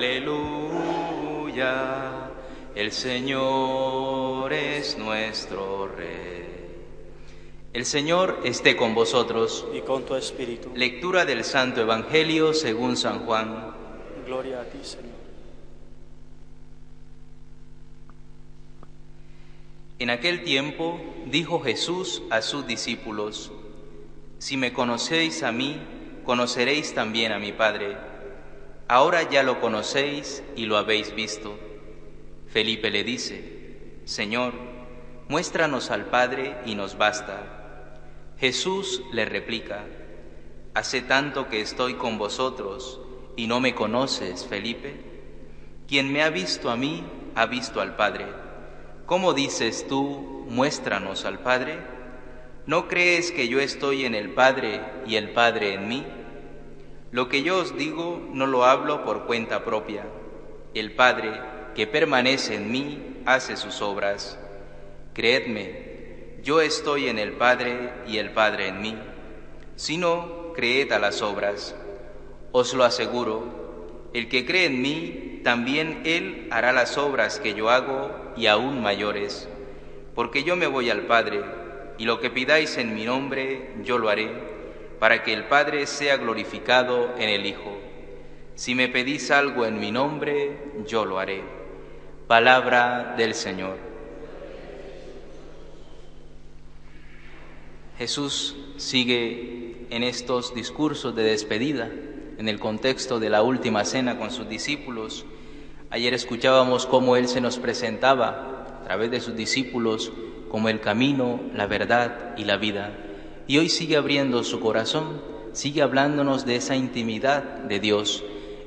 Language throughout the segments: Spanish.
aleluya. El Señor es nuestro Rey. El Señor esté con vosotros. y con tu espíritu. Lectura del Santo Evangelio según San Juan. Gloria a ti, Señor. En aquel tiempo dijo Jesús a sus discípulos, Si me conocéis a mí, conoceréis también a mi Padre. Ahora ya lo conocéis y lo habéis visto. Felipe le dice, Señor, muéstranos al Padre y nos basta. Jesús le replica, Hace tanto que estoy con vosotros y no me conoces, Felipe. Quien me ha visto a mí, ha visto al Padre. ¿Cómo dices tú, muéstranos al Padre? ¿No crees que yo estoy en el Padre y el Padre en mí? Lo que yo os digo no lo hablo por cuenta propia. El Padre, que permanece en mí, hace sus obras. Creedme, yo estoy en el Padre y el Padre en mí. Si no, creed a las obras. Os lo aseguro, el que cree en mí, también él hará las obras que yo hago y aún mayores, porque yo me voy al Padre, y lo que pidáis en mi nombre, yo lo haré, para que el Padre sea glorificado en el Hijo. Si me pedís algo en mi nombre, yo lo haré. Palabra del Señor. Jesús sigue en estos discursos de despedida, en el contexto de la última cena con sus discípulos. Ayer escuchábamos cómo Él se nos presentaba a través de sus discípulos como el camino, la verdad y la vida. Y hoy sigue abriendo su corazón, sigue hablándonos de esa intimidad de Dios.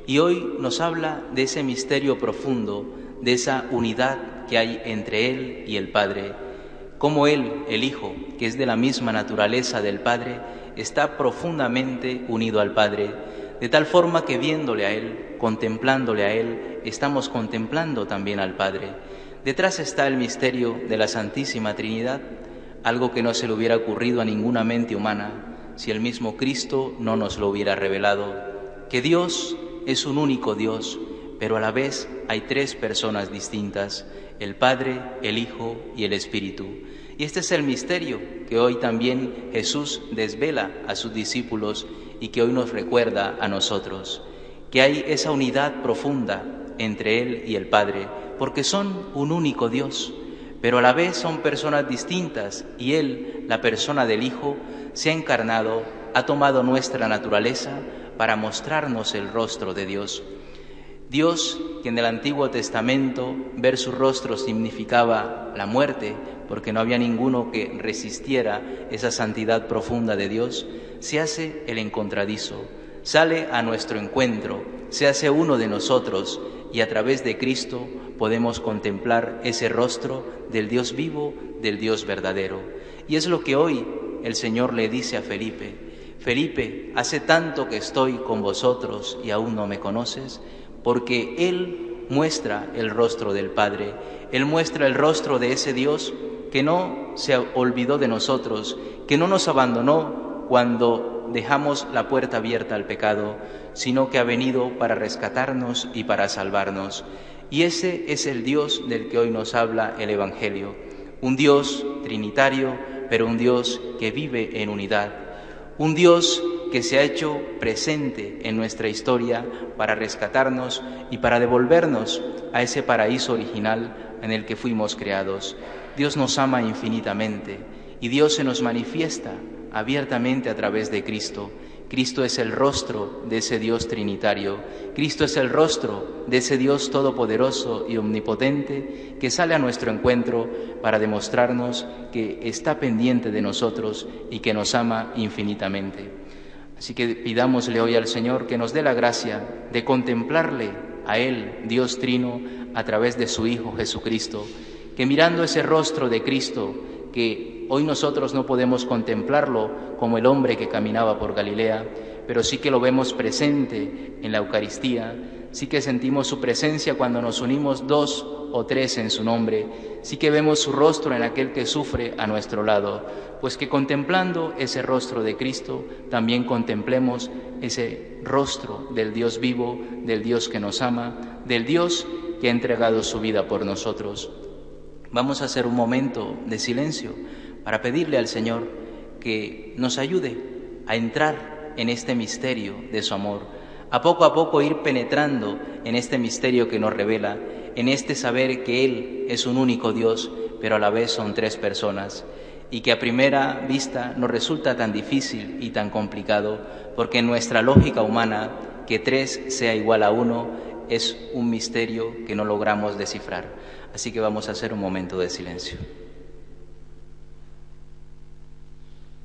Y hoy nos habla de ese misterio profundo, de esa unidad que hay entre Él y el Padre. Cómo Él, el Hijo, que es de la misma naturaleza del Padre, está profundamente unido al Padre, de tal forma que viéndole a Él, contemplándole a Él, estamos contemplando también al Padre. Detrás está el misterio de la Santísima Trinidad, algo que no se le hubiera ocurrido a ninguna mente humana si el mismo Cristo no nos lo hubiera revelado, que Dios es un único Dios, pero a la vez hay tres personas distintas, el Padre, el Hijo y el Espíritu. Y este es el misterio que hoy también Jesús desvela a sus discípulos y que hoy nos recuerda a nosotros, que hay esa unidad profunda entre Él y el Padre, porque son un único Dios, pero a la vez son personas distintas y Él, la persona del Hijo, se ha encarnado, ha tomado nuestra naturaleza para mostrarnos el rostro de Dios. Dios, que en el Antiguo Testamento ver su rostro significaba la muerte, porque no había ninguno que resistiera esa santidad profunda de Dios, se hace el encontradizo, sale a nuestro encuentro, se hace uno de nosotros y a través de Cristo podemos contemplar ese rostro del Dios vivo, del Dios verdadero. Y es lo que hoy el Señor le dice a Felipe, Felipe, hace tanto que estoy con vosotros y aún no me conoces, porque Él muestra el rostro del Padre, Él muestra el rostro de ese Dios que no se olvidó de nosotros, que no nos abandonó cuando dejamos la puerta abierta al pecado, sino que ha venido para rescatarnos y para salvarnos. Y ese es el Dios del que hoy nos habla el Evangelio, un Dios trinitario, pero un Dios que vive en unidad, un Dios que se ha hecho presente en nuestra historia para rescatarnos y para devolvernos a ese paraíso original en el que fuimos creados. Dios nos ama infinitamente y Dios se nos manifiesta abiertamente a través de Cristo. Cristo es el rostro de ese Dios trinitario. Cristo es el rostro de ese Dios todopoderoso y omnipotente que sale a nuestro encuentro para demostrarnos que está pendiente de nosotros y que nos ama infinitamente. Así que pidámosle hoy al Señor que nos dé la gracia de contemplarle a Él, Dios Trino, a través de su Hijo Jesucristo, que mirando ese rostro de Cristo, que hoy nosotros no podemos contemplarlo como el hombre que caminaba por Galilea, pero sí que lo vemos presente en la Eucaristía, sí que sentimos su presencia cuando nos unimos dos o tres en su nombre, sí que vemos su rostro en aquel que sufre a nuestro lado, pues que contemplando ese rostro de Cristo, también contemplemos ese rostro del Dios vivo, del Dios que nos ama, del Dios que ha entregado su vida por nosotros. Vamos a hacer un momento de silencio para pedirle al Señor que nos ayude a entrar en este misterio de su amor, a poco a poco ir penetrando en este misterio que nos revela, en este saber que Él es un único Dios, pero a la vez son tres personas, y que a primera vista nos resulta tan difícil y tan complicado, porque en nuestra lógica humana, que tres sea igual a uno, es un misterio que no logramos descifrar. Así que vamos a hacer un momento de silencio.